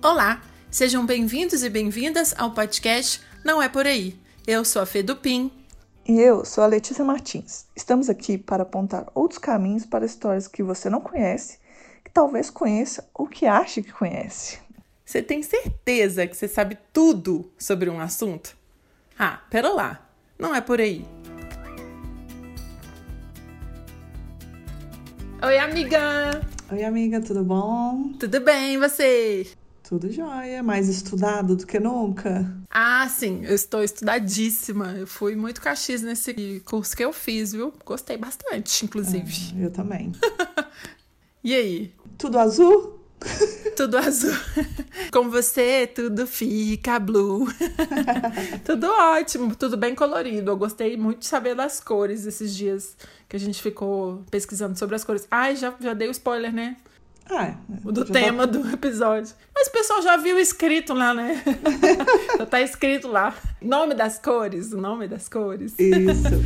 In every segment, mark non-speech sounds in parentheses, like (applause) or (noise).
Olá, sejam bem-vindos e bem-vindas ao podcast Não é Por Aí. Eu sou a Fê Dupin. E eu sou a Letícia Martins. Estamos aqui para apontar outros caminhos para histórias que você não conhece, que talvez conheça ou que ache que conhece. Você tem certeza que você sabe tudo sobre um assunto? Ah, pera lá, não é por aí. Oi, amiga! Oi, amiga, tudo bom? Tudo bem, e você? Tudo jóia, mais estudado do que nunca. Ah, sim, eu estou estudadíssima. Eu fui muito caxias nesse curso que eu fiz, viu? Gostei bastante, inclusive. É, eu também. (laughs) e aí? Tudo azul? (laughs) Tudo azul. Com você, tudo fica blue. (laughs) tudo ótimo, tudo bem colorido. Eu gostei muito de saber das cores esses dias que a gente ficou pesquisando sobre as cores. Ai, já, já dei o spoiler, né? Ah, o do tema tá... do episódio. Mas o pessoal já viu escrito lá, né? (laughs) já tá escrito lá. Nome das cores, o nome das cores. Isso.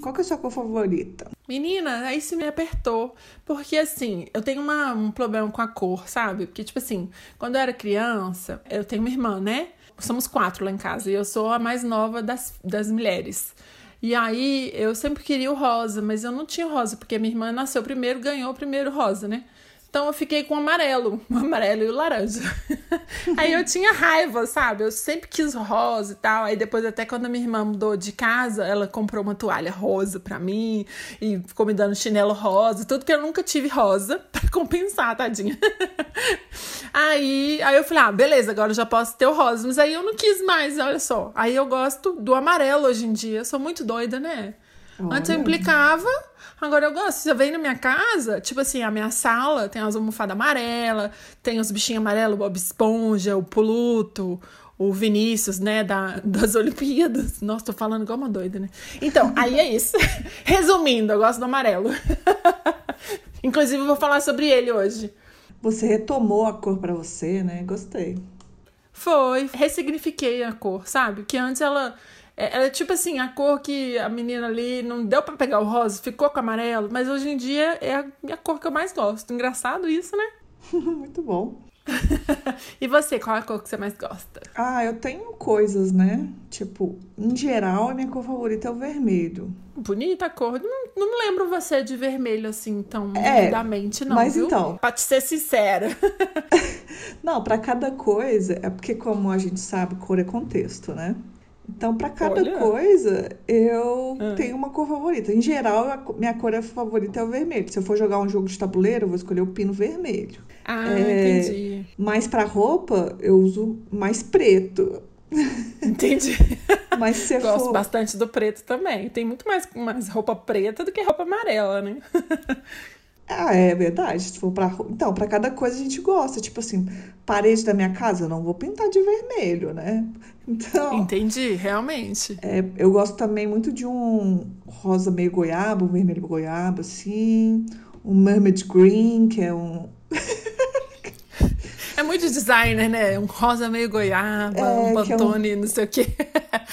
Qual que é a sua cor favorita? Menina, aí se me apertou. Porque assim, eu tenho uma, um problema com a cor, sabe? Porque, tipo assim, quando eu era criança, eu tenho uma irmã, né? Somos quatro lá em casa e eu sou a mais nova das, das mulheres. E aí eu sempre queria o rosa, mas eu não tinha rosa, porque minha irmã nasceu primeiro, ganhou o primeiro rosa, né? Então eu fiquei com o amarelo, (laughs) o amarelo e o laranja. (laughs) aí eu tinha raiva, sabe? Eu sempre quis rosa e tal. Aí depois, até quando a minha irmã mudou de casa, ela comprou uma toalha rosa pra mim e ficou me dando chinelo rosa, tudo que eu nunca tive rosa (laughs) pra compensar, tadinha. aí, aí eu falei, ah, beleza, agora eu já posso ter o rosa. Mas aí eu não quis mais, olha só. Aí eu gosto do amarelo hoje em dia. Eu sou muito doida, né? Olha. Antes eu implicava Agora eu gosto. Você vem na minha casa, tipo assim, a minha sala tem as almofadas amarelas, tem os bichinhos amarelos, o Bob Esponja, o Poluto, o Vinícius, né, da, (laughs) das Olimpíadas. Nossa, tô falando igual uma doida, né? Então, aí é isso. (laughs) Resumindo, eu gosto do amarelo. (laughs) Inclusive, eu vou falar sobre ele hoje. Você retomou a cor para você, né? Gostei. Foi, ressignifiquei a cor, sabe? Que antes ela é, é, tipo assim, a cor que a menina ali não deu para pegar o rosa, ficou com o amarelo, mas hoje em dia é a, a cor que eu mais gosto. Engraçado isso, né? (laughs) Muito bom. (laughs) e você, qual é a cor que você mais gosta? Ah, eu tenho coisas, né? Tipo, em geral, a minha cor favorita é o vermelho. Bonita a cor. Não, não lembro você de vermelho assim tão é, vividamente, não. Mas viu? então. Pra te ser sincera. (laughs) não, para cada coisa, é porque, como a gente sabe, cor é contexto, né? Então, para cada Olha. coisa, eu ah. tenho uma cor favorita. Em geral, a minha cor favorita é o vermelho. Se eu for jogar um jogo de tabuleiro, eu vou escolher o pino vermelho. Ah, é, entendi. Mas para roupa, eu uso mais preto. (laughs) Entendi. Mas se Gosto for... bastante do preto também. Tem muito mais, mais roupa preta do que roupa amarela, né? (laughs) Ah, é verdade. Se for pra... Então, para cada coisa a gente gosta. Tipo assim, parede da minha casa, eu não vou pintar de vermelho, né? Então. Entendi, realmente. É, eu gosto também muito de um rosa meio goiaba, um vermelho goiaba, assim. Um mermaid green, que é um. (laughs) é muito designer, né? Um rosa meio goiaba, é, um pantone, é um... não sei o quê.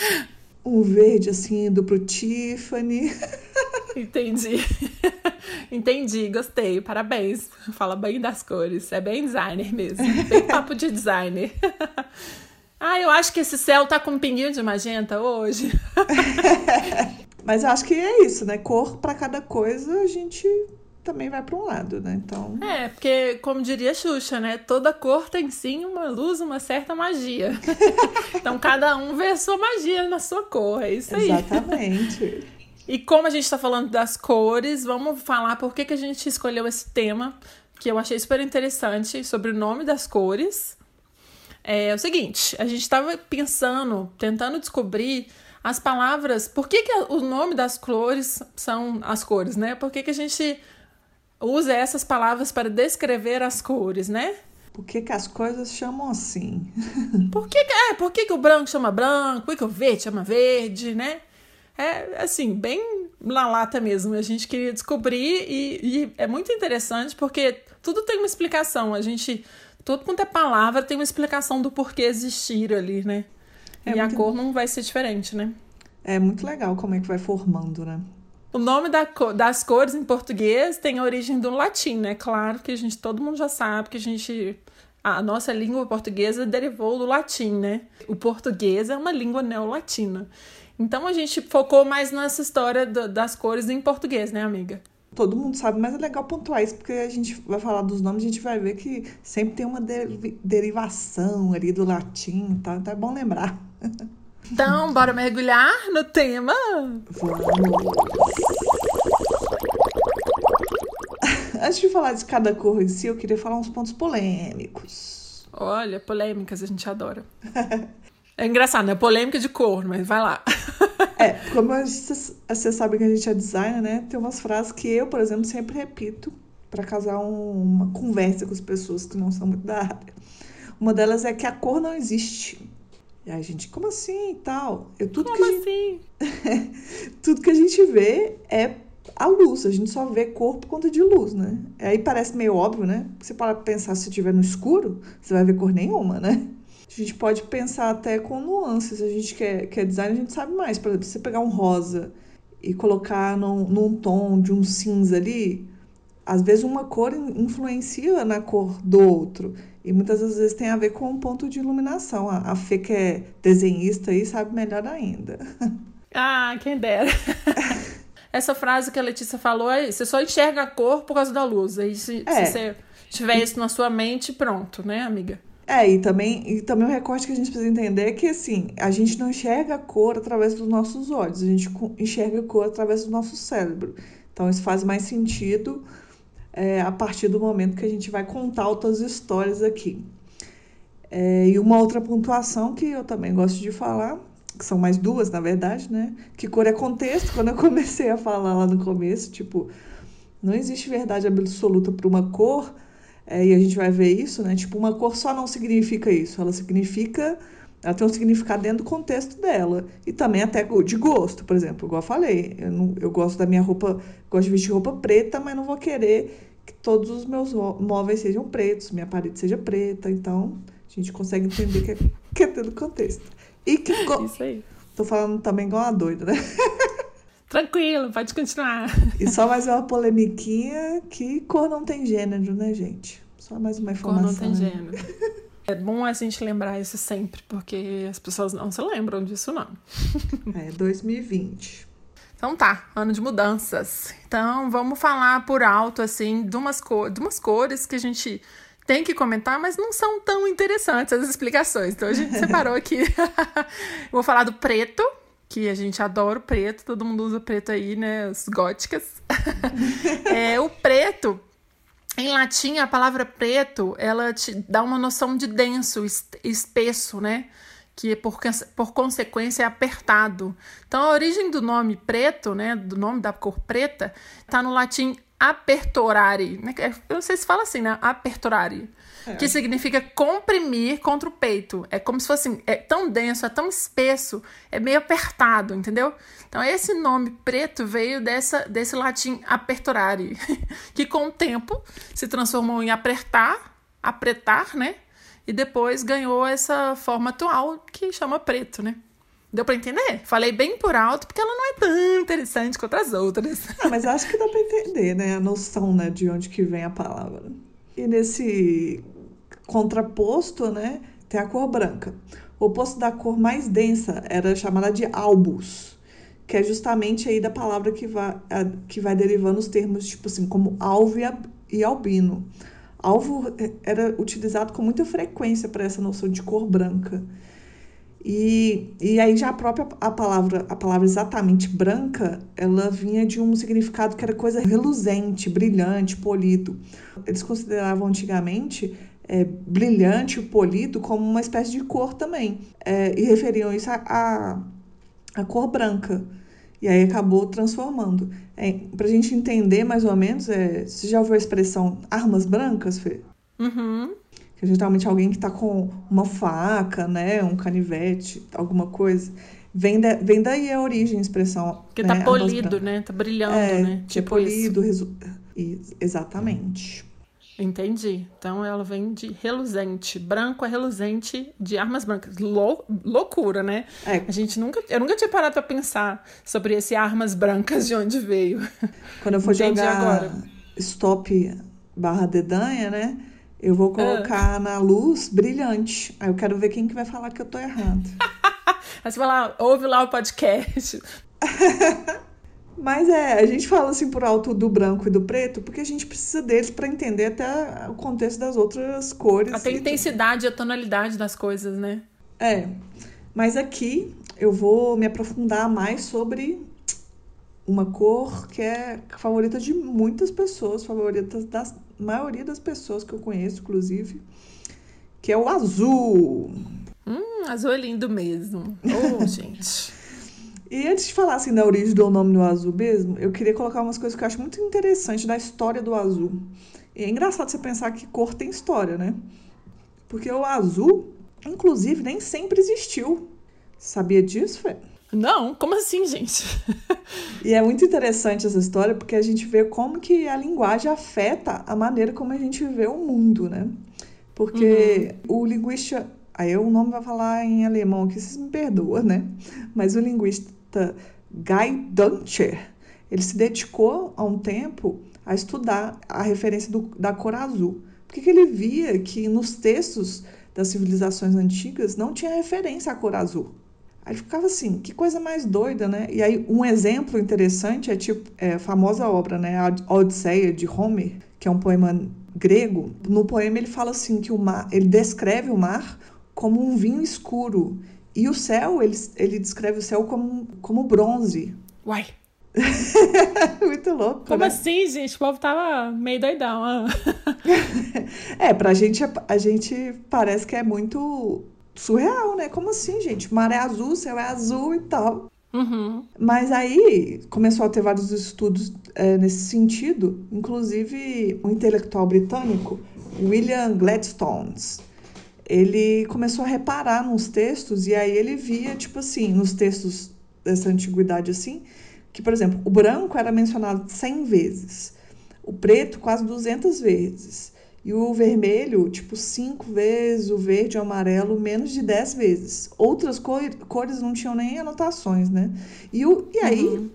(laughs) um verde, assim, duplo Tiffany. (laughs) Entendi. Entendi, gostei. Parabéns. Fala bem das cores. É bem designer mesmo. Bem papo de designer. Ah, eu acho que esse céu tá com um pinguinho de magenta hoje. (laughs) Mas eu acho que é isso, né? Cor para cada coisa a gente também vai para um lado, né? Então. É, porque, como diria Xuxa, né? Toda cor tem sim uma luz, uma certa magia. (laughs) então cada um vê a sua magia na sua cor. É isso aí. Exatamente. E como a gente está falando das cores, vamos falar por que, que a gente escolheu esse tema, que eu achei super interessante, sobre o nome das cores. É, é o seguinte, a gente estava pensando, tentando descobrir as palavras, por que, que o nome das cores são as cores, né? Por que, que a gente usa essas palavras para descrever as cores, né? Por que, que as coisas chamam assim? (laughs) por que, que, é, por que, que o branco chama branco, por que, que o verde chama verde, né? é assim, bem na lata mesmo. A gente queria descobrir e, e, é muito interessante porque tudo tem uma explicação. A gente, tudo quanto é palavra tem uma explicação do porquê existir ali, né? É e muito... a cor não vai ser diferente, né? É muito legal como é que vai formando, né? O nome da, das cores em português tem origem do latim, né? Claro que a gente, todo mundo já sabe que a gente a nossa língua portuguesa derivou do latim, né? O português é uma língua neolatina. Então a gente focou mais nessa história do, das cores em português, né, amiga? Todo mundo sabe, mas é legal pontuar isso, porque a gente vai falar dos nomes, a gente vai ver que sempre tem uma derivação ali do latim, tá? Então é bom lembrar. Então, bora mergulhar no tema? Vamos! Antes de falar de cada cor em si, eu queria falar uns pontos polêmicos. Olha, polêmicas a gente adora. (laughs) é engraçado, né? Polêmica de cor, mas vai lá. (laughs) é, como você sabe que a gente é designer, né? Tem umas frases que eu, por exemplo, sempre repito para causar um, uma conversa com as pessoas que não são muito da área. Uma delas é que a cor não existe. E a gente, como assim e tal? Eu, tudo como que assim? Gente... (laughs) tudo que a gente vê é a luz, a gente só vê cor por conta de luz, né? Aí parece meio óbvio, né? Você pode pensar se estiver no escuro, você vai ver cor nenhuma, né? A gente pode pensar até com nuances. A gente quer, quer design, a gente sabe mais. Por exemplo, você pegar um rosa e colocar num, num tom de um cinza ali, às vezes uma cor influencia na cor do outro. E muitas das vezes tem a ver com o ponto de iluminação. A, a Fê, que é desenhista aí, sabe melhor ainda. (laughs) Ah, quem dera. (laughs) essa frase que a Letícia falou é: você só enxerga a cor por causa da luz. Aí se, é. se você tiver isso na sua mente, pronto, né, amiga? É, e também, e também o recorte que a gente precisa entender é que, assim, a gente não enxerga a cor através dos nossos olhos, a gente enxerga a cor através do nosso cérebro. Então, isso faz mais sentido é, a partir do momento que a gente vai contar outras histórias aqui. É, e uma outra pontuação que eu também gosto de falar que são mais duas, na verdade, né? Que cor é contexto. Quando eu (laughs) comecei a falar lá no começo, tipo, não existe verdade absoluta para uma cor, é, e a gente vai ver isso, né? Tipo, uma cor só não significa isso, ela significa. Ela tem um significado dentro do contexto dela. E também até de gosto, por exemplo, igual eu falei. Eu, não, eu gosto da minha roupa, gosto de vestir roupa preta, mas não vou querer que todos os meus móveis sejam pretos, minha parede seja preta. Então, a gente consegue entender que é, (laughs) que é tudo contexto. E que. Isso aí. Tô falando também igual uma doida, né? (laughs) Tranquilo, pode continuar. E só mais uma polemiquinha que cor não tem gênero, né, gente? Só mais uma informação. Cor não tem gênero. É bom a gente lembrar isso sempre, porque as pessoas não se lembram disso, não. É, 2020. Então tá, ano de mudanças. Então vamos falar por alto, assim, de umas, cor de umas cores que a gente tem que comentar, mas não são tão interessantes as explicações. Então a gente (laughs) separou aqui. (laughs) Vou falar do preto, que a gente adora o preto, todo mundo usa preto aí, né? As góticas. (laughs) é, o preto, em latim, a palavra preto, ela te dá uma noção de denso, espesso, né? Que por, por consequência é apertado. Então a origem do nome preto, né? Do nome da cor preta, está no latim apertorare. Né? Eu não sei se fala assim, né? Apertorare. É. Que significa comprimir contra o peito. É como se fosse assim, é tão denso, é tão espesso, é meio apertado, entendeu? Então, esse nome preto veio dessa, desse latim apertorare, (laughs) que com o tempo se transformou em apertar, apretar, né? E depois ganhou essa forma atual que chama preto, né? Deu pra entender? Falei bem por alto, porque ela não é tão interessante quanto as outras. Ah, mas acho que dá pra entender, né? A noção, né, de onde que vem a palavra. E nesse contraposto, né, tem a cor branca. O oposto da cor mais densa era chamada de albus, que é justamente aí da palavra que vai, que vai derivando os termos, tipo assim, como alvo e albino. Alvo é, era utilizado com muita frequência para essa noção de cor branca. E, e aí já a própria a palavra, a palavra exatamente branca, ela vinha de um significado que era coisa reluzente, brilhante, polido. Eles consideravam antigamente é, brilhante, polido, como uma espécie de cor também. É, e referiam isso a, a, a, cor branca. E aí acabou transformando. É, Para a gente entender mais ou menos, é, você já ouviu a expressão armas brancas, Fê? Uhum que é geralmente alguém que está com uma faca, né, um canivete, alguma coisa. Vem, de, vem daí a origem, a expressão. Que tá né, polido, né? Tá brilhando, é, né? Tipo polido, resu... exatamente. Entendi. Então ela vem de reluzente. Branco é reluzente de armas brancas. Lou loucura, né? É. A gente nunca. Eu nunca tinha parado pra pensar sobre esse armas brancas de onde veio. Quando eu for (laughs) Entendi jogar agora. stop barra dedanha, né? Eu vou colocar ah. na luz brilhante. Aí eu quero ver quem que vai falar que eu tô errando. (laughs) Aí você vai lá, ouve lá o podcast. (laughs) Mas é, a gente fala assim por alto do branco e do preto, porque a gente precisa deles para entender até o contexto das outras cores. Até a intensidade e a tonalidade das coisas, né? É. Mas aqui eu vou me aprofundar mais sobre uma cor que é favorita de muitas pessoas, favorita da maioria das pessoas que eu conheço, inclusive, que é o azul. Hum, azul é lindo mesmo. (laughs) Oh, gente. E antes de falar assim da origem do nome do azul mesmo, eu queria colocar umas coisas que eu acho muito interessantes da história do azul. E é engraçado você pensar que cor tem história, né? Porque o azul, inclusive, nem sempre existiu. Sabia disso, Fê? Não, como assim, gente? e é muito interessante essa história porque a gente vê como que a linguagem afeta a maneira como a gente vê o mundo, né? Porque uhum. o linguista, aí o nome vai falar em alemão aqui, vocês me perdoam, né? Mas o linguista Guy Duncher, ele se dedicou a um tempo a estudar a referência do, da cor azul. Porque ele via que nos textos das civilizações antigas não tinha referência à cor azul. Aí ficava assim, que coisa mais doida, né? E aí um exemplo interessante é tipo é, a famosa obra, né, a Odisseia de Homer, que é um poema grego. No poema ele fala assim que o mar, ele descreve o mar como um vinho escuro e o céu, ele, ele descreve o céu como, como bronze. Uai! (laughs) Muito louco. Como né? assim, gente? O povo tava meio doidão. Ah. (laughs) é, pra gente, a gente parece que é muito surreal, né? Como assim, gente? Mar é azul, céu é azul e tal. Uhum. Mas aí começou a ter vários estudos é, nesse sentido, inclusive um intelectual britânico, William Gladstone, ele começou a reparar nos textos e aí ele via, tipo assim, nos textos dessa antiguidade assim, que, por exemplo, o branco era mencionado 100 vezes, o preto quase 200 vezes, e o vermelho, tipo, 5 vezes, o verde e o amarelo, menos de 10 vezes. Outras cor, cores não tinham nem anotações, né? E, o, e aí, uhum.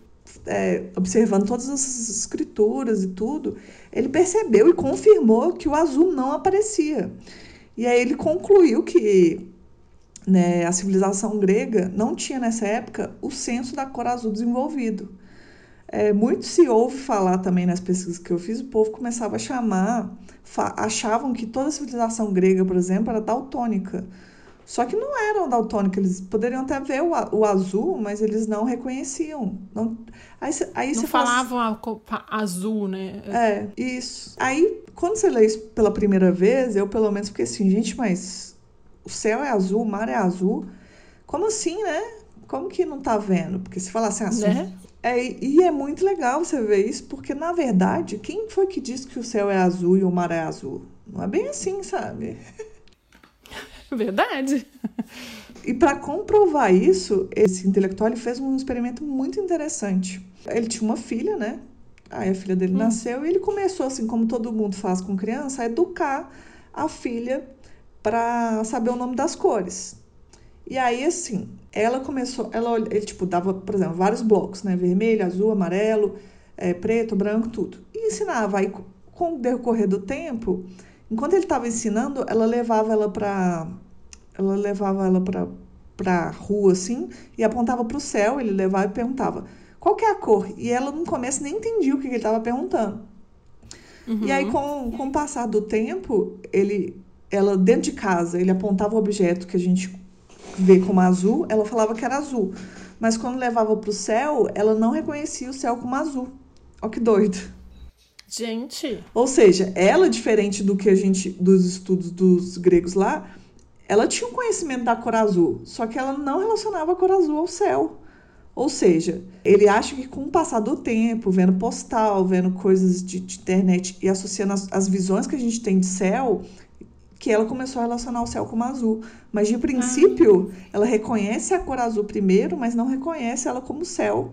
é, observando todas essas escrituras e tudo, ele percebeu e confirmou que o azul não aparecia. E aí ele concluiu que né, a civilização grega não tinha nessa época o senso da cor azul desenvolvido. É, muito se ouve falar também nas pesquisas que eu fiz, o povo começava a chamar, achavam que toda a civilização grega, por exemplo, era daltônica. Só que não eram daltônicos, eles poderiam até ver o, o azul, mas eles não reconheciam. Não, aí, aí não falavam fala... azul, né? É, isso. Aí, quando você lê isso pela primeira vez, eu pelo menos fiquei assim, gente, mas o céu é azul, o mar é azul. Como assim, né? Como que não tá vendo? Porque se falasse assim, né? É, e é muito legal você ver isso, porque na verdade, quem foi que disse que o céu é azul e o mar é azul? Não é bem assim, sabe? (laughs) (laughs) Verdade. E para comprovar isso, esse intelectual ele fez um experimento muito interessante. Ele tinha uma filha, né? Aí a filha dele hum. nasceu e ele começou, assim como todo mundo faz com criança, a educar a filha para saber o nome das cores. E aí, assim, ela começou, ela, ele, tipo, dava, por exemplo, vários blocos, né? Vermelho, azul, amarelo, é, preto, branco, tudo. E ensinava. Aí, com o decorrer do tempo, enquanto ele estava ensinando, ela levava ela para ela levava ela para para rua assim e apontava para o céu, ele levava e perguntava: "Qual que é a cor?" E ela no começo nem entendia o que ele estava perguntando. Uhum. E aí com, com o passar do tempo, ele ela dentro de casa, ele apontava o objeto que a gente vê como azul, ela falava que era azul. Mas quando levava para o céu, ela não reconhecia o céu como azul. Ó que doido. Gente. Ou seja, ela diferente do que a gente dos estudos dos gregos lá, ela tinha um conhecimento da cor azul, só que ela não relacionava a cor azul ao céu. Ou seja, ele acha que com o passar do tempo, vendo postal, vendo coisas de, de internet e associando as, as, visões que a gente tem de céu, que ela começou a relacionar o céu como azul. Mas de princípio, ah. ela reconhece a cor azul primeiro, mas não reconhece ela como céu.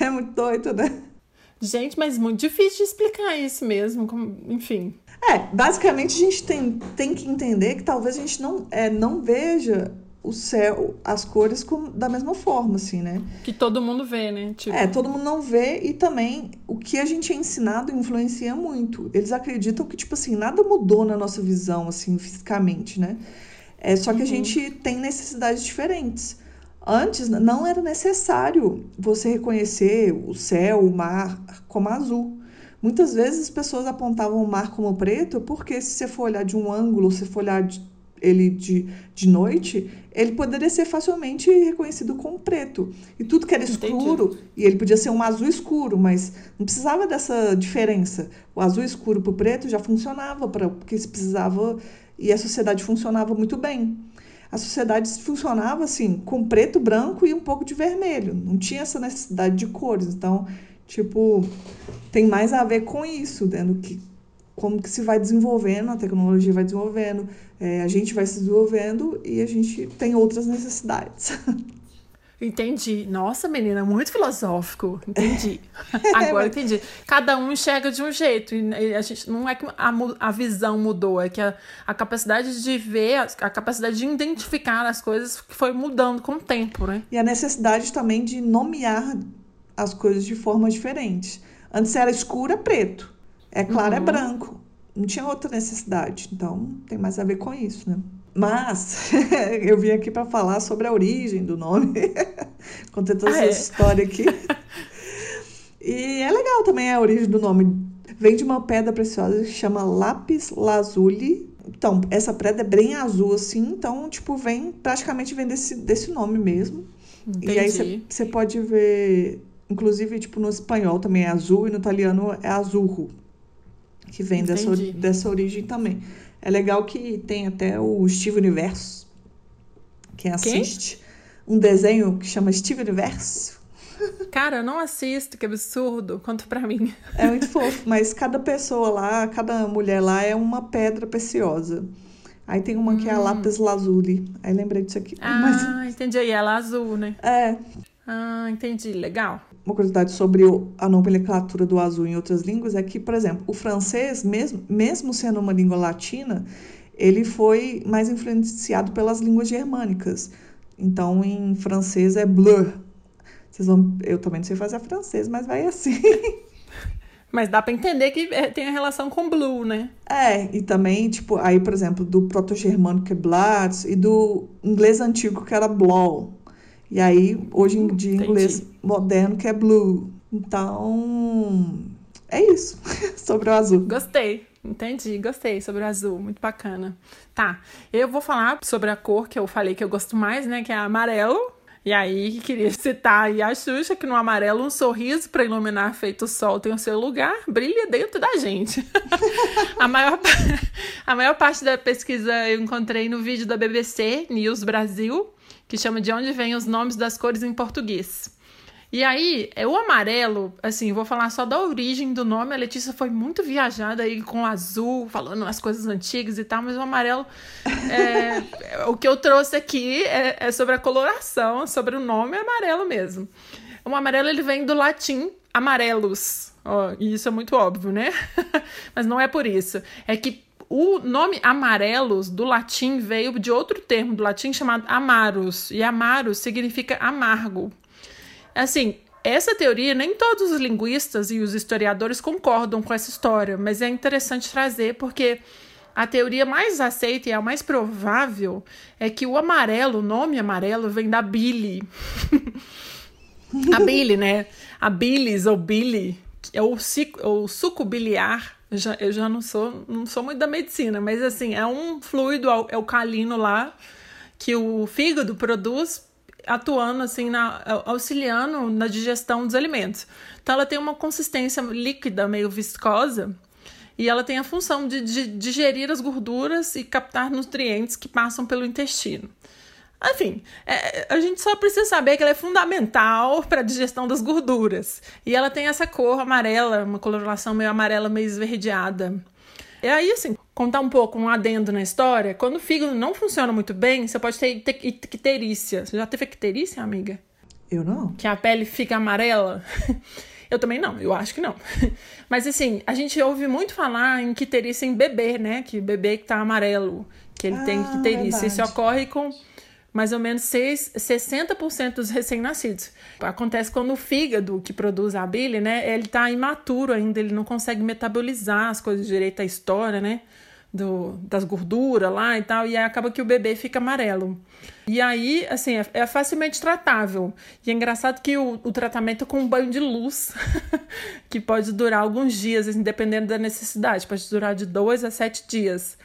É muito doido, né? Gente, mas muito difícil de explicar isso mesmo, como, enfim. É, basicamente a gente tem, tem que entender que talvez a gente não, é, não veja o céu, as cores com, da mesma forma, assim, né? Que todo mundo vê, né? Tipo... É, todo mundo não vê e também o que a gente é ensinado influencia muito. Eles acreditam que, tipo assim, nada mudou na nossa visão, assim, fisicamente, né? É só que uhum. a gente tem necessidades diferentes. Antes não era necessário você reconhecer o céu, o mar como azul. Muitas vezes as pessoas apontavam o mar como preto porque se você for olhar de um ângulo, se for olhar de ele de, de noite, ele poderia ser facilmente reconhecido como preto. E tudo que era escuro, Entendi. e ele podia ser um azul escuro, mas não precisava dessa diferença. O azul escuro para o preto já funcionava, pra, porque se precisava, e a sociedade funcionava muito bem. A sociedade funcionava assim, com preto, branco e um pouco de vermelho. Não tinha essa necessidade de cores. Então, tipo, tem mais a ver com isso, dentro que como que se vai desenvolvendo, a tecnologia vai desenvolvendo, é, a gente vai se desenvolvendo e a gente tem outras necessidades. (laughs) Entendi. Nossa, menina, muito filosófico. Entendi. (laughs) Agora entendi. Cada um enxerga de um jeito. E a gente não é que a, a visão mudou, é que a, a capacidade de ver, a, a, capacidade de identificar as coisas foi mudando com o tempo, né? E a necessidade também de nomear as coisas de forma diferente. Antes era escuro, é preto. É claro, é uhum. é branco. Não tinha outra necessidade. Então, tem mais a ver com isso, né? Mas (laughs) eu vim aqui para falar sobre a origem do nome. (laughs) Contei toda ah, essa é? história aqui. (laughs) e é legal também a origem do nome. Vem de uma pedra preciosa que chama lápis lazuli. Então, essa pedra é bem azul assim, então, tipo, vem praticamente vem desse, desse nome mesmo. Entendi. E aí você pode ver, inclusive, tipo, no espanhol também é azul e no italiano é azurro que vem dessa, dessa origem também. É legal que tem até o Steve Universo, quem assiste, Quem? um desenho que chama Steve Universo. Cara, eu não assisto, que absurdo. Conta pra mim. É muito fofo, mas cada pessoa lá, cada mulher lá é uma pedra preciosa. Aí tem uma que é a hum. lápis lazuli. Aí lembrei disso aqui. Ah, mas... entendi. E ela azul, né? É. Ah, entendi. Legal uma curiosidade sobre a nomenclatura do azul em outras línguas é que, por exemplo, o francês, mesmo, mesmo sendo uma língua latina, ele foi mais influenciado pelas línguas germânicas. Então, em francês é bleu. Vocês vão, eu também não sei fazer francês, mas vai assim. (laughs) Mas dá para entender que é, tem a relação com blue, né? É, e também, tipo, aí, por exemplo, do proto-germânico que é Blatz e do inglês antigo que era Blau. E aí, hoje em dia, Entendi. inglês moderno, que é blue. Então, é isso (laughs) sobre o azul. Gostei. Entendi, gostei sobre o azul, muito bacana. Tá, eu vou falar sobre a cor que eu falei que eu gosto mais, né, que é amarelo. E aí, queria (laughs) citar aí a Xuxa, que no amarelo um sorriso para iluminar feito o sol tem o seu lugar, brilha dentro da gente. (laughs) a, maior, a maior parte da pesquisa eu encontrei no vídeo da BBC News Brasil, que chama De Onde Vêm os Nomes das Cores em Português. E aí, é o amarelo, assim, vou falar só da origem do nome. A Letícia foi muito viajada aí com o azul, falando as coisas antigas e tal, mas o amarelo, é, (laughs) o que eu trouxe aqui é, é, sobre a coloração, sobre o nome amarelo mesmo. O amarelo, ele vem do latim amarelos, ó, e isso é muito óbvio, né? (laughs) mas não é por isso. É que o nome amarelos do latim veio de outro termo do latim chamado amarus, e amarus significa amargo. Assim, essa teoria nem todos os linguistas e os historiadores concordam com essa história, mas é interessante trazer porque a teoria mais aceita e a mais provável é que o amarelo, o nome amarelo, vem da bile. (laughs) a bile, né? A bilis ou bile, é o, o suco biliar eu já, eu já não sou não sou muito da medicina, mas assim, é um fluido alcalino lá que o fígado produz atuando assim na auxiliando na digestão dos alimentos. Então ela tem uma consistência líquida, meio viscosa, e ela tem a função de, de digerir as gorduras e captar nutrientes que passam pelo intestino. Enfim, é, a gente só precisa saber que ela é fundamental para a digestão das gorduras. E ela tem essa cor amarela, uma coloração meio amarela, meio esverdeada. E aí, assim, contar um pouco, um adendo na história. Quando o fígado não funciona muito bem, você pode ter icterícia. Você já teve icterícia, amiga? Eu não. Que a pele fica amarela. (laughs) Eu também não, eu acho que não. (laughs) Mas assim, a gente ouve muito falar em quiterícia em bebê, né? Que bebê que tá amarelo, que ele ah, tem quiterícia. Isso ocorre com mais ou menos 6, 60% dos recém-nascidos. Acontece quando o fígado que produz a bile, né, ele tá imaturo ainda, ele não consegue metabolizar as coisas direito, a história, né, do, das gorduras lá e tal, e aí acaba que o bebê fica amarelo. E aí, assim, é, é facilmente tratável. E é engraçado que o, o tratamento é com um banho de luz, (laughs) que pode durar alguns dias, assim, dependendo da necessidade, pode durar de dois a sete dias.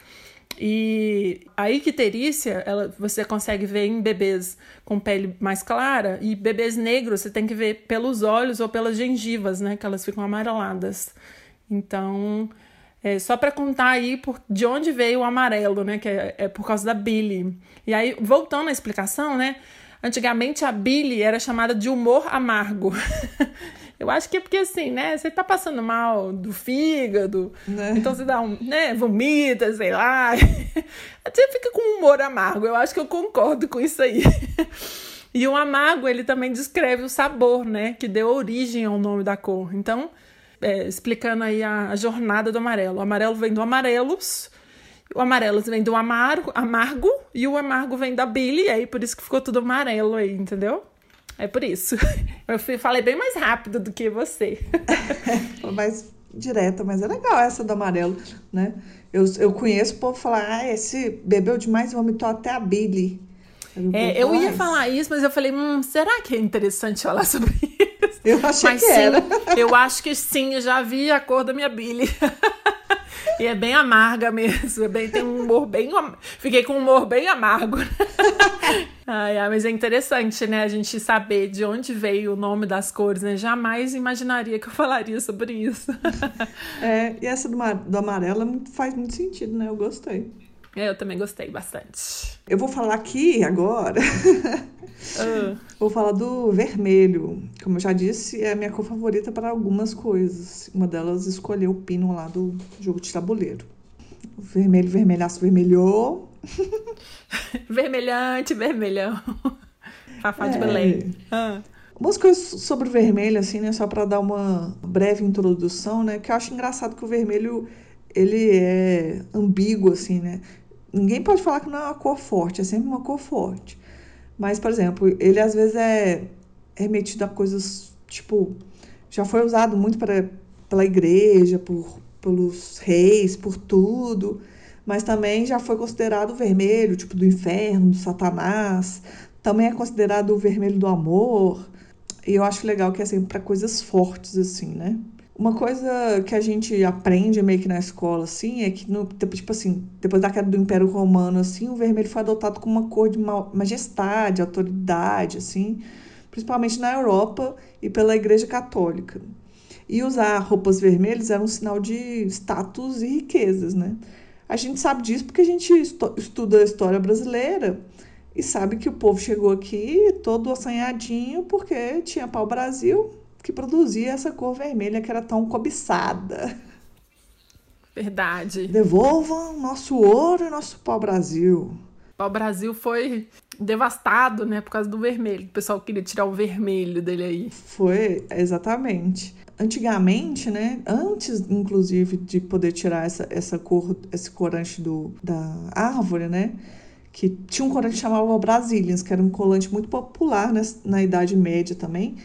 E a icterícia, ela, você consegue ver em bebês com pele mais clara e bebês negros você tem que ver pelos olhos ou pelas gengivas, né, que elas ficam amareladas. Então, é só para contar aí por, de onde veio o amarelo, né, que é, é por causa da bile. E aí, voltando à explicação, né, antigamente a bile era chamada de humor amargo. (laughs) Eu acho que é porque assim, né? Você tá passando mal do fígado, né? então você dá um, né? Vomita, sei lá. (laughs) Você fica com um humor amargo. Eu acho que eu concordo com isso aí. (laughs) E o amargo, ele também descreve o sabor, né? Que deu origem ao nome da cor. Então, é, explicando aí a, a, jornada do amarelo. O amarelo vem do amarelos, o amarelos vem do amargo, amargo e o amargo vem da bile, e aí por isso que ficou tudo amarelo aí, entendeu? É por isso. (laughs) Eu falei bem mais rápido do que você. (laughs) mais direta, mas é legal essa do amarelo, né? Eu, eu conheço o povo falar, ah, esse bebeu demais e vomitou até a Billy. É, eu ia falar isso, mas eu falei, hum, será que é interessante falar (laughs) sobre isso? Eu achei mas, que sim, era. Eu acho que sim, eu já vi a cor da minha Billy. E é bem amarga mesmo. É bem, tem um humor bem. Fiquei com um humor bem amargo. (laughs) ai, ai, mas é interessante, né? A gente saber de onde veio o nome das cores, né? Jamais imaginaria que eu falaria sobre isso. é, e essa do, do amarelo faz muito sentido, né? Eu gostei. É, eu também gostei bastante. Eu vou falar aqui agora. uh. Vou falar do vermelho. Como eu já disse, é a minha cor favorita para algumas coisas. Uma delas escolher o pino lá do jogo de tabuleiro. O vermelho, vermelhaço, vermelhou. (laughs) Vermelhante, vermelhão. (laughs) Fafá é. de Belém. Ah. Umas coisas sobre o vermelho, assim, né? Só para dar uma breve introdução, né? Que eu acho engraçado que o vermelho, ele é ambíguo, assim, né? Ninguém pode falar que não é uma cor forte, é sempre uma cor forte. Mas, por exemplo, ele às vezes é remetido a coisas tipo. Já foi usado muito para, pela igreja, por, pelos reis, por tudo. Mas também já foi considerado vermelho, tipo do inferno, do Satanás. Também é considerado o vermelho do amor. E eu acho legal que é sempre para coisas fortes, assim, né? Uma coisa que a gente aprende meio que na escola, assim, é que, no, tipo assim, depois da queda do Império Romano, assim, o vermelho foi adotado como uma cor de majestade, autoridade, assim, principalmente na Europa e pela Igreja Católica. E usar roupas vermelhas era um sinal de status e riquezas, né? A gente sabe disso porque a gente estuda a história brasileira e sabe que o povo chegou aqui todo assanhadinho porque tinha pau-brasil que produzia essa cor vermelha que era tão cobiçada. Verdade. Devolvam nosso ouro e nosso pau-brasil. O pau-brasil foi devastado, né, por causa do vermelho. O pessoal queria tirar o vermelho dele aí. Foi, exatamente. Antigamente, né, antes inclusive de poder tirar essa, essa cor, esse corante do, da árvore, né, que tinha um corante que chamava Brasilians, que era um colante muito popular né, na Idade Média também,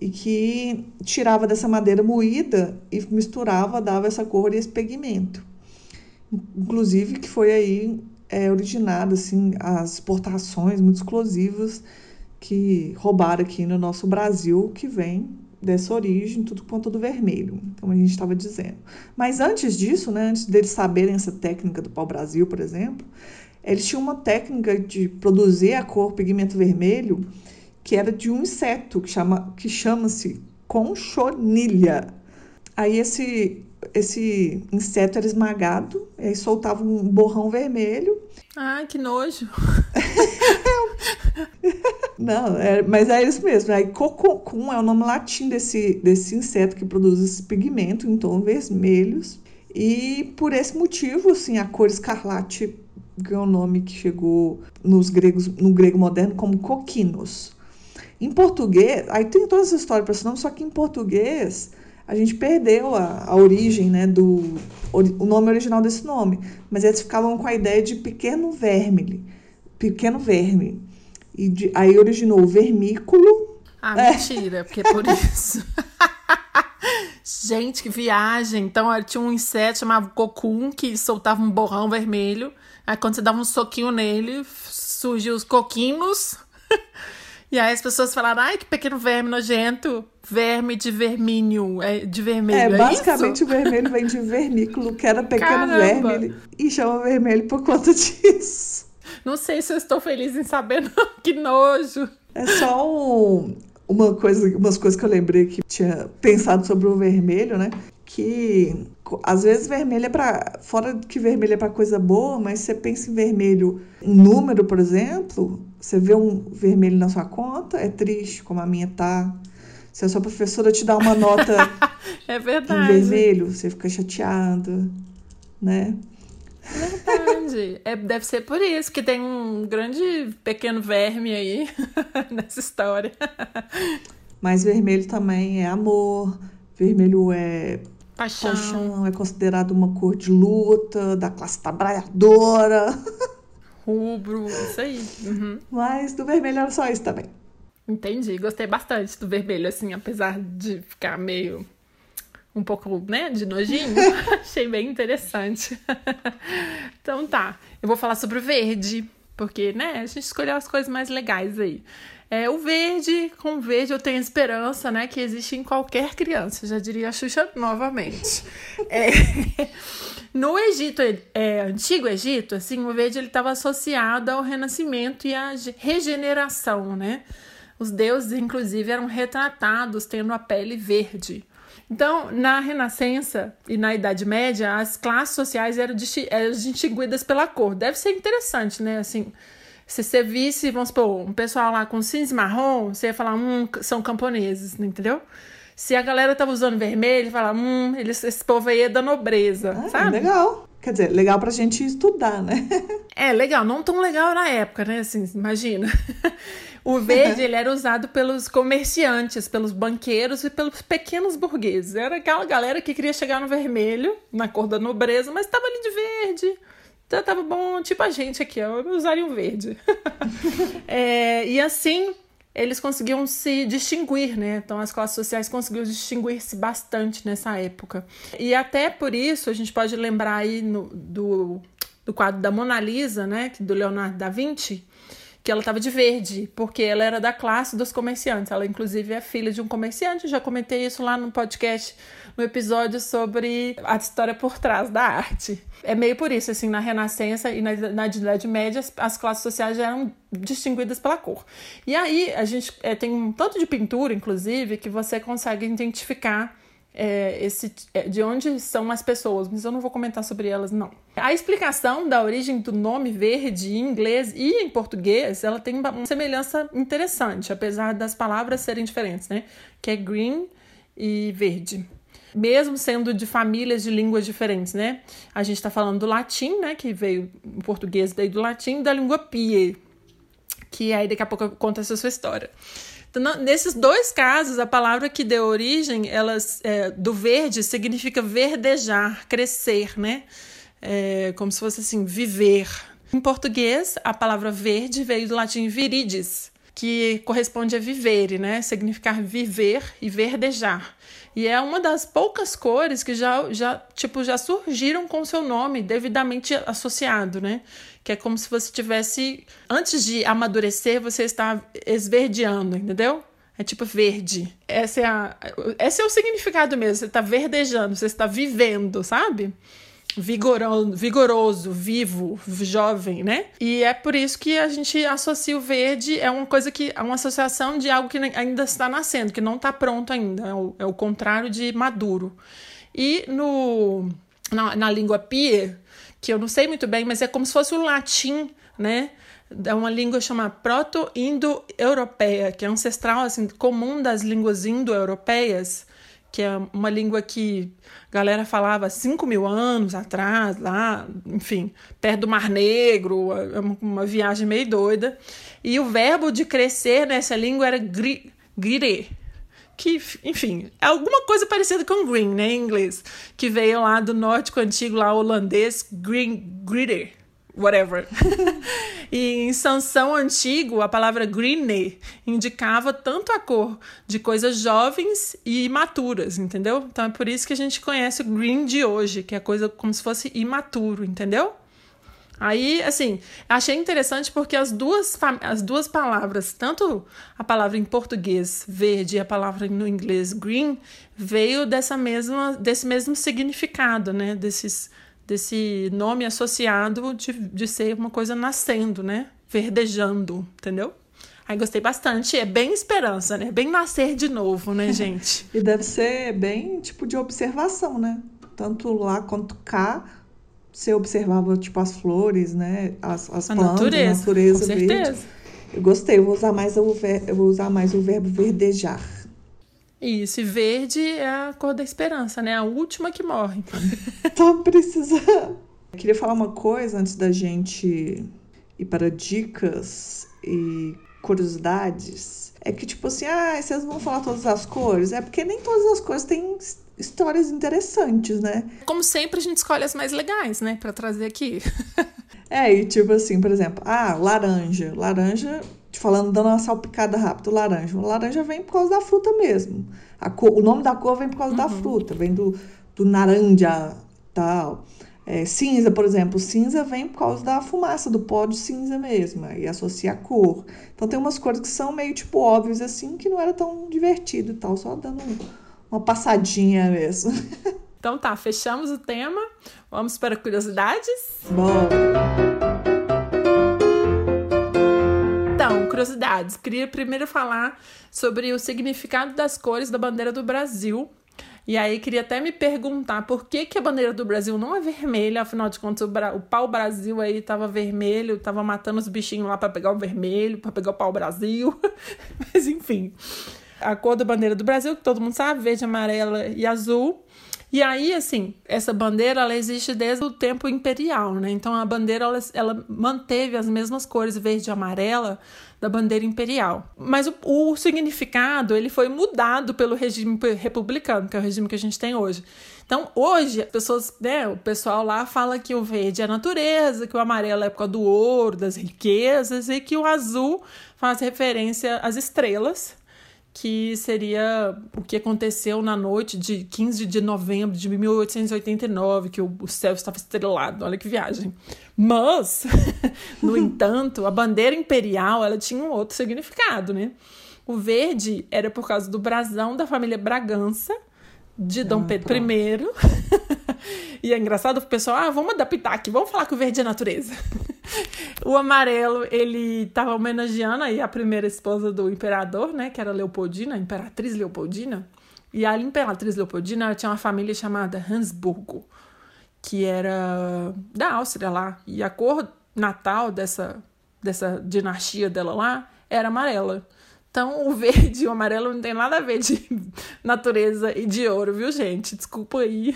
e que tirava dessa madeira moída e misturava, dava essa cor e esse pigmento. Inclusive que foi aí é, originada assim, as exportações muito exclusivas que roubaram aqui no nosso Brasil, que vem dessa origem, tudo quanto do vermelho, como a gente estava dizendo. Mas antes disso, né, antes deles saberem essa técnica do pau-brasil, por exemplo, eles tinham uma técnica de produzir a cor pigmento vermelho que era de um inseto que chama que chama-se conchonilha. Aí esse esse inseto era esmagado, aí soltava um borrão vermelho. Ai, que nojo! (laughs) Não, é, mas é isso mesmo. Aí cococum é o nome latim desse, desse inseto que produz esse pigmento em tons vermelhos. E por esse motivo, assim, a cor escarlate ganhou o nome que chegou nos gregos, no grego moderno como coquinos. Em português, aí tem toda essa história para esse nome, só que em português a gente perdeu a, a origem, né, do o nome original desse nome, mas eles ficavam com a ideia de pequeno verme, pequeno verme. E de, aí originou o vermículo. Ah, é. mentira, porque é por isso. (laughs) Gente, que viagem! Então, tinha um inseto chamado cocum que soltava um borrão vermelho. Aí, quando você dava um soquinho nele, surgiam os coquinhos. E aí as pessoas falaram: ai, que pequeno verme nojento. Verme de vermínio, é, de vermelho. É, é basicamente o vermelho vem de vermículo, que era pequeno Caramba. verme, e chama vermelho por conta (laughs) disso. Não sei se eu estou feliz em saber, não. (laughs) Que nojo. É só um, uma coisa, umas coisas que eu lembrei que tinha pensado sobre o vermelho, né? Que às vezes vermelho é para fora que vermelho é para coisa boa, mas você pensa em vermelho em número, por exemplo, você vê um vermelho na sua conta, é triste, como a minha tá. Se a sua professora te dá uma nota (laughs) é em vermelho, você fica chateado, né? Verdade. É, deve ser por isso que tem um grande pequeno verme aí (laughs) nessa história. Mas vermelho também é amor, vermelho é paixão, paixão é considerado uma cor de luta, da classe trabalhadora. (laughs) Rubro, isso aí. Uhum. Mas do vermelho era só isso também. Entendi, gostei bastante do vermelho, assim, apesar de ficar meio um pouco, né, de nojinho, (laughs) (laughs) achei bem interessante. então tá, eu vou falar sobre o verde, porque, né, a gente escolheu as coisas mais legais aí. É, o verde, com o verde eu tenho esperança, né, que existe em qualquer criança, já diria a Xuxa novamente. (laughs) É, no Egito, é, antigo Egito, assim, o verde ele estava associado ao renascimento e à regeneração, né? Os deuses, inclusive, eram retratados tendo a pele verde. Então, na Renascença e na Idade Média, as classes sociais eram, eram distinguidas pela cor. Deve ser interessante, né? Assim, se você visse, vamos supor, um pessoal lá com cinza e marrom, você ia falar, hum, são camponeses, entendeu? Se a galera tava usando vermelho, falar, hum, eles, esse povo aí é da nobreza, ah, sabe? Legal. Quer dizer, legal pra gente estudar, né? (laughs) É, legal. Não tão legal na época, né? Assim, imagina. O verde (laughs) ele era usado pelos comerciantes, pelos banqueiros e pelos pequenos burgueses. Era aquela galera que queria chegar no vermelho, na cor da nobreza, mas estava ali de verde. Então tava bom, tipo a gente aqui, ó, usaria o verde. (laughs) é, e assim eles conseguiam se distinguir, né? Então as classes sociais conseguiam distinguir-se bastante nessa época. E até por isso a gente pode lembrar aí no, do, do quadro da Mona Lisa, né? Do Leonardo da Vinci, que ela estava de verde, porque ela era da classe dos comerciantes. Ela, inclusive, é filha de um comerciante. Já comentei isso lá no podcast, no episódio sobre a história por trás da arte. É meio por isso, assim, na Renascença e na, na Idade Média, as, as classes sociais já eram distinguidas pela cor. E aí, a gente é, tem um tanto de pintura, inclusive, que você consegue identificar é, esse, é, de onde são as pessoas, mas eu não vou comentar sobre elas, não. A explicação da origem do nome verde em inglês e em português, ela tem uma semelhança interessante, apesar das palavras serem diferentes, né? Que é green e verde. Mesmo sendo de famílias de línguas diferentes, né? A gente está falando do latim, né? Que veio, o português veio do latim, da língua pie, que aí daqui a pouco eu conto essa sua história. Então, nesses dois casos, a palavra que deu origem, elas, é, do verde, significa verdejar, crescer, né? É, como se fosse assim, viver. Em português, a palavra verde veio do latim viridis, que corresponde a viver, né? Significar viver e verdejar. E é uma das poucas cores que já, já, tipo, já surgiram com seu nome devidamente associado, né? Que é como se você tivesse, antes de amadurecer, você está esverdeando, entendeu? É tipo verde. Essa é a, esse é o significado mesmo. Você está verdejando, você está vivendo, sabe? Vigoroso, vigoroso, vivo, jovem, né? E é por isso que a gente associa o verde, é uma coisa que é uma associação de algo que ainda está nascendo, que não está pronto ainda, é o, é o, contrário de maduro. E no na, na língua pia, que eu não sei muito bem, mas é como se fosse o latim, né? É uma língua chamada proto-indo-europeia, que é ancestral, assim, comum das línguas indo-europeias, que é uma língua que a galera falava 5 mil anos atrás, lá, enfim, perto do Mar Negro, é uma viagem meio doida. E o verbo de crescer nessa língua era gri, grire, que, enfim, é alguma coisa parecida com green, né, em inglês, que veio lá do nórdico antigo, lá holandês, green, gritter whatever. (laughs) e em Sansão antigo, a palavra greene indicava tanto a cor de coisas jovens e imaturas, entendeu? Então é por isso que a gente conhece o green de hoje, que é coisa como se fosse imaturo, entendeu? Aí, assim, achei interessante porque as duas, as duas palavras, tanto a palavra em português verde e a palavra no inglês green, veio dessa mesma, desse mesmo significado, né? Desses desse nome associado de, de ser uma coisa nascendo, né? Verdejando, entendeu? Aí gostei bastante. É bem esperança, né? Bem nascer de novo, né, (laughs) gente? e deve ser bem tipo de observação, né? Tanto lá quanto cá, você observava tipo as flores, né? As, as a plantas, natureza, a natureza com certeza. verde. Eu gostei, eu vou usar mais o, ver, eu vou usar mais o verbo verdejar. Isso, e verde é a cor da esperança, né? A última que morre. (laughs) Tô precisando. Eu queria falar uma coisa antes da gente ir para dicas e curiosidades. É que, tipo assim, ah, vocês vão falar todas as cores? É porque nem todas as cores têm histórias interessantes, né? Como sempre, a gente escolhe as mais legais, né, para trazer aqui. (laughs) é, e tipo assim, por exemplo, ah, laranja. Laranja falando, dando uma salpicada rápida, laranja. O laranja vem por causa da fruta mesmo. A cor, o nome da cor vem por causa uhum. da fruta, vem do, do naranja, tal. É, cinza, por exemplo, cinza vem por causa da fumaça, do pó de cinza mesmo, e associa a cor. Então tem umas cores que são meio tipo óbvias assim, que não era tão divertido e tal, só dando uma passadinha mesmo. (laughs) Então tá, fechamos o tema. Vamos para curiosidades? Bom. Curiosidades. Queria primeiro falar sobre o significado das cores da bandeira do Brasil. E aí queria até me perguntar por que, que a bandeira do Brasil não é vermelha, afinal de contas o, Bra o pau Brasil aí tava vermelho, tava matando os bichinhos lá para pegar o vermelho, para pegar o pau Brasil. (laughs) Mas enfim, a cor da bandeira do Brasil, que todo mundo sabe, verde, amarela e azul. E aí, assim, essa bandeira ela existe desde o tempo imperial, né? Então a bandeira ela, ela manteve as mesmas cores verde e amarela da bandeira imperial. Mas o, o significado ele foi mudado pelo regime republicano, que é o regime que a gente tem hoje. Então, hoje, as pessoas, né, o pessoal lá fala que o verde é a natureza, que o amarelo é a época do ouro, das riquezas, e que o azul faz referência às estrelas, que seria o que aconteceu na noite de 15 de novembro de 1889, que o céu estava estrelado. Olha que viagem. Mas, (laughs) no (laughs) entanto, a bandeira imperial ela tinha um outro significado, né? O verde era por causa do brasão da família Bragança, de Dom ah, Pedro. I. (laughs) e é engraçado o pessoal, ah, vamos adaptar aqui, vamos falar que o verde é natureza. (laughs) o amarelo, ele estava homenageando aí a primeira esposa do imperador, né, que era Leopoldina, a imperatriz Leopoldina. E a imperatriz Leopoldina tinha uma família chamada Hansburgo, que era da Áustria lá. E a cor natal dessa, dessa dinastia dela lá era amarela. Então, o (laughs) verde e o amarelo não tem nada a ver de (laughs) natureza e de ouro, viu, gente? Desculpa aí.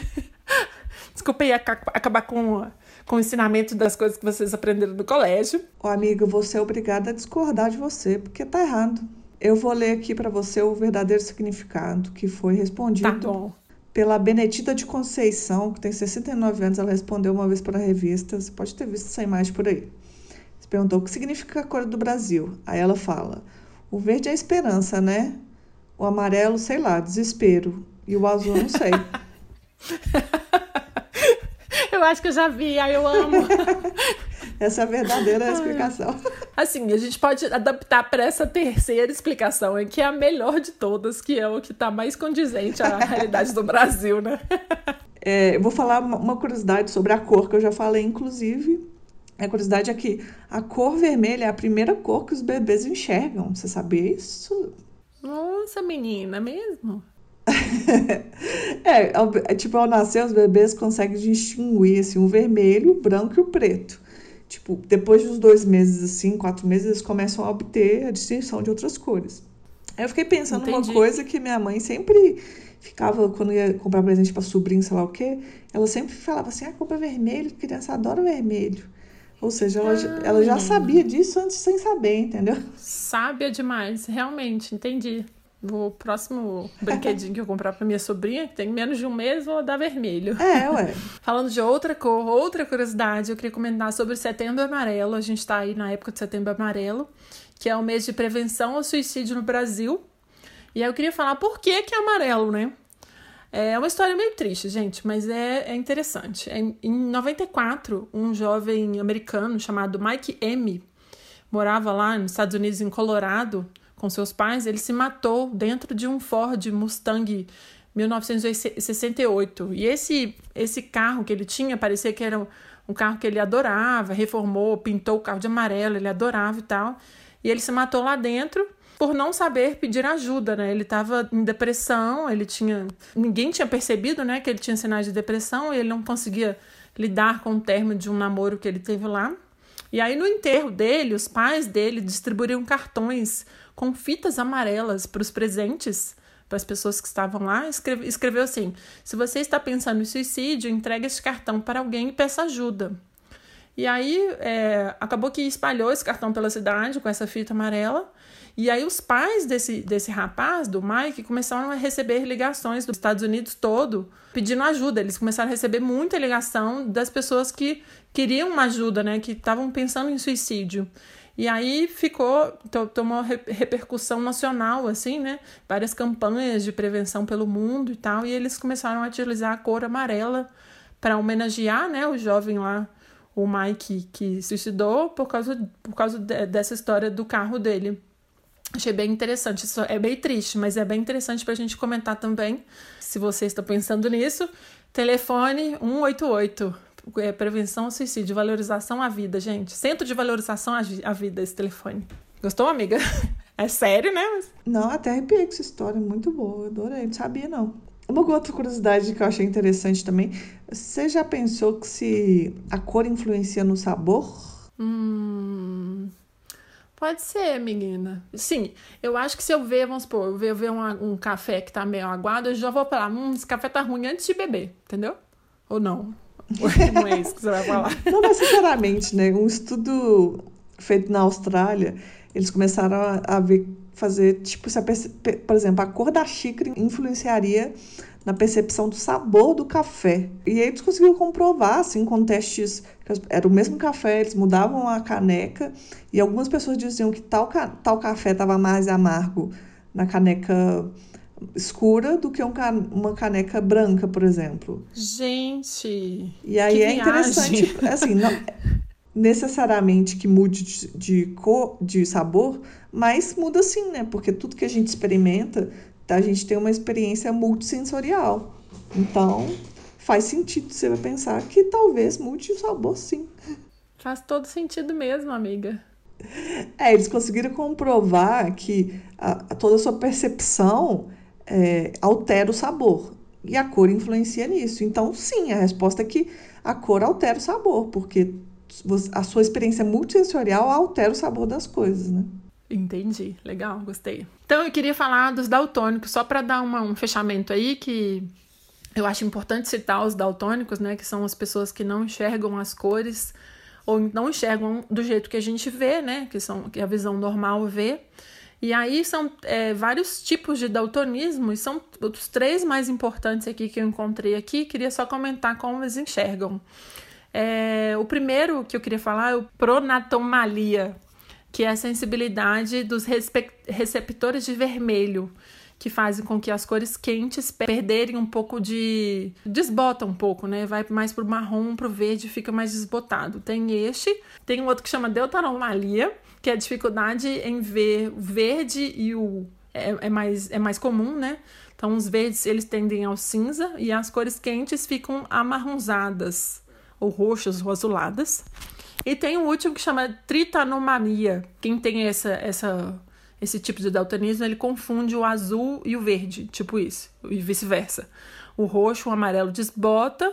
Desculpa aí acabar com, com o ensinamento das coisas que vocês aprenderam no colégio. Ô, amiga, você é obrigada a discordar de você, porque tá errado. Eu vou ler aqui para você o verdadeiro significado que foi respondido tá pela Benedita de Conceição, que tem 69 anos. Ela respondeu uma vez para a revista. Você pode ter visto essa imagem por aí. Você perguntou o que significa a cor do Brasil. Aí ela fala o verde é esperança, né? O amarelo, sei lá, desespero. E o azul, não sei. (laughs) eu acho que eu já vi, aí eu amo. (laughs) essa é a verdadeira explicação. Assim, a gente pode adaptar para essa terceira explicação, que é a melhor de todas, que é o que está mais condizente à realidade do Brasil, né? (laughs) É, eu vou falar uma curiosidade sobre a cor que eu já falei, inclusive. A curiosidade é que a cor vermelha é a primeira cor que os bebês enxergam. Você sabia isso? Nossa, menina, mesmo? (laughs) é, é, tipo, ao nascer, os bebês conseguem distinguir assim, o vermelho, o branco e o preto. Tipo, depois dos dois meses, assim, quatro meses, eles começam a obter a distinção de outras cores. Eu fiquei pensando Entendi. numa coisa que minha mãe sempre ficava, quando ia comprar presente para sobrinho, sei lá o quê, ela sempre falava assim: ah, compra vermelho, criança adora vermelho. Ou seja, ela, ah. ela já sabia disso antes sem saber, entendeu? Sábia demais, realmente, entendi. O próximo brinquedinho que eu comprar para minha sobrinha, que tem menos de um mês, vou dar vermelho. É, ué. (laughs) Falando de outra cor, outra curiosidade, eu queria comentar sobre Setembro Amarelo. A gente está aí na época de Setembro Amarelo, que é o mês de prevenção ao suicídio no Brasil. E aí eu queria falar por que que é amarelo, né? É uma história meio triste, gente, mas é, é interessante. Em, em 94, um jovem americano chamado Mike M. morava lá nos Estados Unidos, em Colorado, com seus pais. Ele se matou dentro de um Ford Mustang 1968. E esse, esse carro que ele tinha parecia que era um carro que ele adorava, reformou, pintou o carro de amarelo, ele adorava e tal. E ele se matou lá dentro por não saber pedir ajuda, né? Ele estava em depressão, ele tinha. Ninguém tinha percebido, né, que ele tinha sinais de depressão e ele não conseguia lidar com o término de um namoro que ele teve lá. E aí, no enterro dele, os pais dele distribuíram cartões com fitas amarelas para os presentes, para as pessoas que estavam lá. Escreve, escreveu assim: se você está pensando em suicídio, entregue esse cartão para alguém e peça ajuda. E aí é, acabou que espalhou esse cartão pela cidade com essa fita amarela. E aí os pais desse, desse rapaz, do Mike, começaram a receber ligações dos Estados Unidos todo pedindo ajuda. Eles começaram a receber muita ligação das pessoas que queriam uma ajuda, né? Que estavam pensando em suicídio. E aí ficou, tomou repercussão nacional, assim, né? Várias campanhas de prevenção pelo mundo e tal. E eles começaram a utilizar a cor amarela para homenagear, né? O jovem lá, o Mike, que suicidou por causa, por causa dessa história do carro dele. Achei bem interessante. Isso é bem triste, mas é bem interessante para a gente comentar também. Se você está pensando nisso, telefone 188. É, prevenção ao suicídio, valorização à vida, gente. Centro de valorização à vida, esse telefone. Gostou, amiga? (laughs) É sério, né? Não, até arrepiei com essa história. Muito boa. Adorei. Não sabia, não. Uma outra curiosidade que eu achei interessante também. Você já pensou que se a cor influencia no sabor? Hum... Pode ser, menina. Sim, eu acho que se eu ver, vamos supor, eu ver, eu ver um, um café que tá meio aguado, eu já vou falar, hum, esse café tá ruim antes de beber, entendeu? Ou não? Não é isso que você vai falar. Não necessariamente, né? Um estudo feito na Austrália, eles começaram a, ver, fazer, tipo, se a, por exemplo, a cor da xícara influenciaria na percepção do sabor do café. E aí eles conseguiram comprovar, assim, com testes, era o mesmo café, eles mudavam a caneca, e algumas pessoas diziam que tal, tal café estava mais amargo na caneca escura do que um, uma caneca branca, por exemplo. Gente! E aí é interessante, assim, não (laughs) necessariamente que mude de, de cor, de sabor, mas muda sim, né? Porque tudo que a gente experimenta a gente tem uma experiência multissensorial. Então, faz sentido você pensar que talvez mude o sabor sim. Faz todo sentido mesmo, amiga. É, eles conseguiram comprovar que a, a toda a sua percepção é, altera o sabor. E a cor influencia nisso. Então, sim, a resposta é que a cor altera o sabor, porque a sua experiência multissensorial altera o sabor das coisas, né? Entendi, legal, gostei. Então eu queria falar dos daltônicos, só para dar uma, um fechamento aí, que eu acho importante citar os daltônicos, né, que são as pessoas que não enxergam as cores ou não enxergam do jeito que a gente vê, né, que são que a visão normal vê. E aí são é, vários tipos de daltonismo e são os três mais importantes aqui que eu encontrei aqui. Queria só comentar como eles enxergam. É, o primeiro que eu queria falar é o pronatomalia, que é a sensibilidade dos receptores de vermelho, que fazem com que as cores quentes perderem um pouco de. desbota um pouco, né? Vai mais pro marrom, pro verde, fica mais desbotado. Tem este, tem um outro que chama deuteromalia, que é a dificuldade em ver o verde e o. É, é, mais, é mais comum, né? Então, os verdes eles tendem ao cinza e as cores quentes ficam amarronzadas, ou roxas ou azuladas. E tem um último que chama tritanomania. Quem tem essa, essa, esse tipo de daltonismo, ele confunde o azul e o verde, tipo isso, e vice-versa. O roxo, o amarelo desbota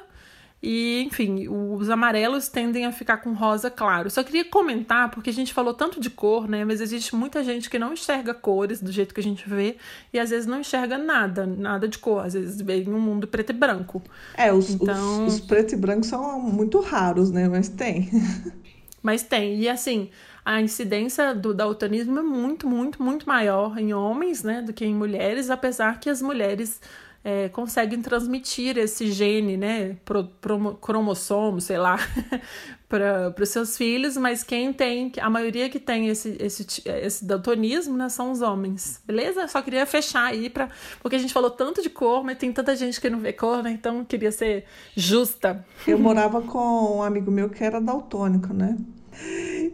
E, enfim, os amarelos tendem a ficar com rosa claro. Só queria comentar, porque a gente falou tanto de cor, né? Mas existe muita gente que não enxerga cores do jeito que a gente vê e às vezes não enxerga nada, nada de cor. Às vezes vê em um mundo preto e branco. É, os, então... os, os preto e branco são muito raros, né? Mas tem. (laughs) Mas tem. E assim, a incidência do daltonismo é muito, muito, muito maior em homens, né, do que em mulheres, apesar que as mulheres é, conseguem transmitir esse gene, né, pro, pro, cromossomo, sei lá, (laughs) para os seus filhos, mas quem tem, a maioria que tem esse, esse, esse daltonismo, né, são os homens, beleza? Só queria fechar aí, pra, porque a gente falou tanto de cor, mas tem tanta gente que não vê cor, né, então queria ser justa. Eu morava com um amigo meu que era daltônico, né?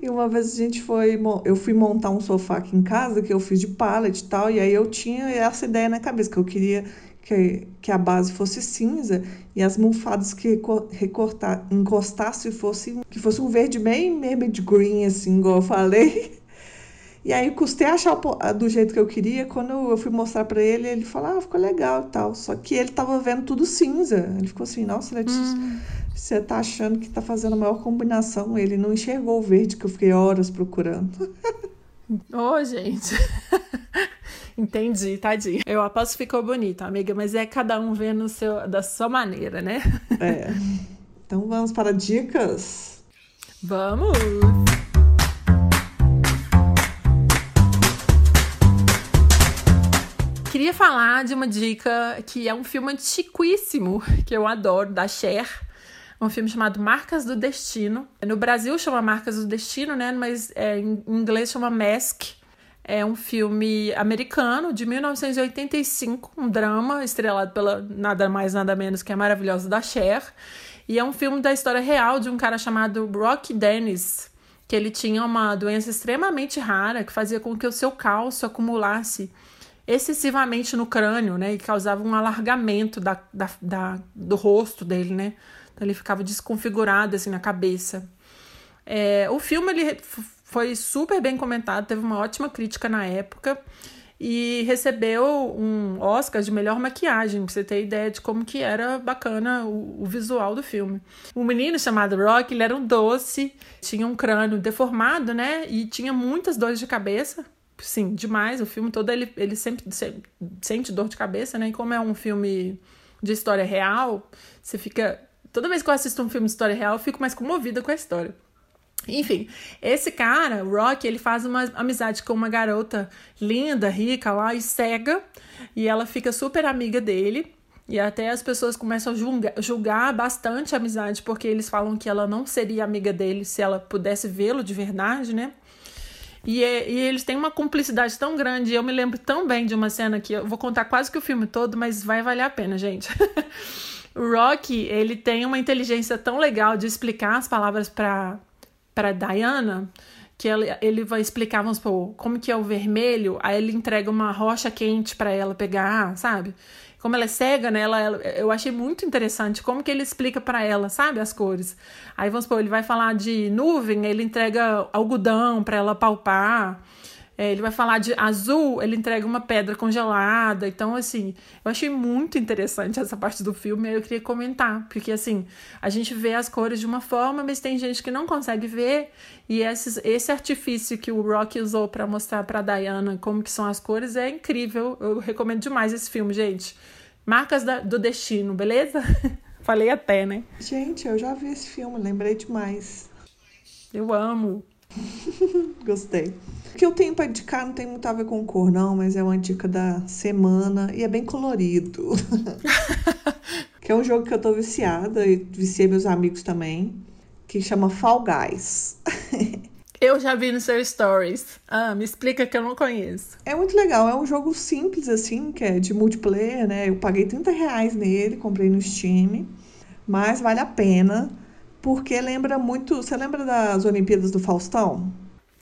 E uma vez a gente foi, eu fui montar um sofá aqui em casa que eu fiz de pallet e tal, e aí eu tinha essa ideia na cabeça que eu queria que, que a base fosse cinza e as almofadas que recortar, encostasse fosse que fosse um verde bem mermaid green, assim, igual eu falei. E aí custei achar do jeito que eu queria. Quando eu fui mostrar para ele, ele falou: Ah, ficou legal e tal. Só que ele tava vendo tudo cinza. Ele ficou assim: Nossa, Letícia, hum. você tá achando que tá fazendo a maior combinação. Ele não enxergou o verde que eu fiquei horas procurando. Ô, oh, gente. (laughs) Entendi, tadinho. Eu aposto que ficou bonito, amiga, mas é cada um vendo seu, da sua maneira, né? É. (laughs) Então vamos para dicas? Vamos! Queria falar de uma dica que é um filme antiquíssimo, que eu adoro, da Cher. Um filme chamado Marcas do Destino. No Brasil chama Marcas do Destino, né? Mas é, em inglês chama Mask. É um filme americano de 1985, um drama estrelado pela nada mais nada menos que a maravilhosa da Cher. E é um filme da história real de um cara chamado Rock Dennis, que ele tinha uma doença extremamente rara que fazia com que o seu cálcio acumulasse excessivamente no crânio, né? E causava um alargamento da, da, da do rosto dele, né? Então ele ficava desconfigurado assim na cabeça. É, o filme ele foi super bem comentado, teve uma ótima crítica na época e recebeu um Oscar de melhor maquiagem, pra você ter ideia de como que era bacana o, o, visual do filme. O menino chamado Rock, ele era um doce, tinha um crânio deformado, né? E tinha muitas dores de cabeça. Sim, demais. O filme todo ele, ele sempre sente dor de cabeça, né? E como é um filme de história real, você fica. Toda vez que eu assisto um filme de história real, eu fico mais comovida com a história. Enfim, esse cara, o Rock, ele faz uma amizade com uma garota linda, rica lá e cega, e ela fica super amiga dele. E até as pessoas começam a julgar, julgar bastante a amizade, porque eles falam que ela não seria amiga dele se ela pudesse vê-lo de verdade, né? E, e, eles têm uma cumplicidade tão grande. Eu me lembro tão bem de uma cena que eu vou contar quase que o filme todo, mas vai valer a pena, gente. (laughs) o Rock, ele tem uma inteligência tão legal de explicar as palavras para para Diana, que ele, ele vai explicar, vamos supor, como que é o vermelho, aí ele entrega uma rocha quente para ela pegar, sabe? Como ela é cega, né? Ela, ela, eu achei muito interessante como que ele explica para ela, sabe, as cores. Aí vamos supor, ele vai falar de nuvem, ele entrega algodão para ela palpar. É, ele vai falar de azul, ele entrega uma pedra congelada. Então, assim, eu achei muito interessante essa parte do filme e eu queria comentar. Porque, assim, a gente vê as cores de uma forma, mas tem gente que não consegue ver. E esses, esse artifício que o Rock usou para mostrar para Diana como que são as cores é incrível. Eu recomendo demais esse filme, gente. Marcas da, do Destino, beleza? (laughs) Falei até, né? Gente, eu já vi esse filme, lembrei demais. Eu amo. (laughs) Gostei. O que eu tenho para indicar não tem muito a ver com cor, não, mas é uma dica da semana e é bem colorido. (laughs) que é um jogo que eu tô viciada e viciei meus amigos também, que chama Fall Guys. (laughs) Eu já vi no seu stories. Ah, me explica que eu não conheço. É muito legal. É um jogo simples, assim, que é de multiplayer, né? Eu paguei 30 reais nele, comprei no Steam. Mas vale a pena, porque lembra muito. Você lembra das Olimpíadas do Faustão?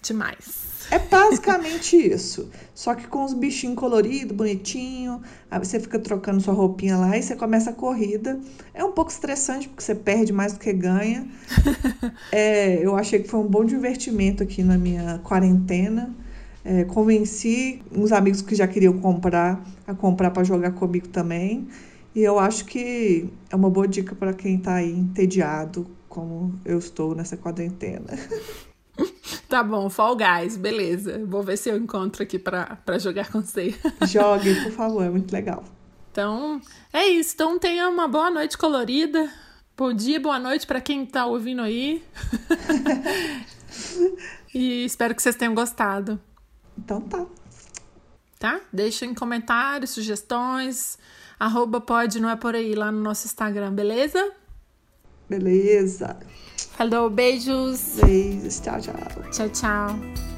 Demais. É basicamente (laughs) isso. Só que com os bichinhos coloridos, bonitinho. Aí você fica trocando sua roupinha lá e você começa a corrida. É um pouco estressante porque você perde mais do que ganha. (laughs) É, eu achei que foi um bom divertimento aqui na minha quarentena. É, convenci uns amigos que já queriam comprar a comprar para jogar comigo também. E eu acho que é uma boa dica para quem está aí entediado, como eu estou nessa quarentena. (laughs) (laughs) Tá bom, Fall Guys, beleza. Vou ver se eu encontro aqui para jogar com você. (laughs) Jogue, por favor, é muito legal. Então, é isso. Então, tenha uma boa noite colorida. Bom dia, boa noite para quem está ouvindo aí. (laughs) e espero que vocês tenham gostado. Então tá. Tá? Deixem comentários, sugestões. Arroba pode, não é por aí, lá no nosso Instagram, beleza? Beleza. Falou, beijos. Beijos, tchau, tchau. Tchau, tchau.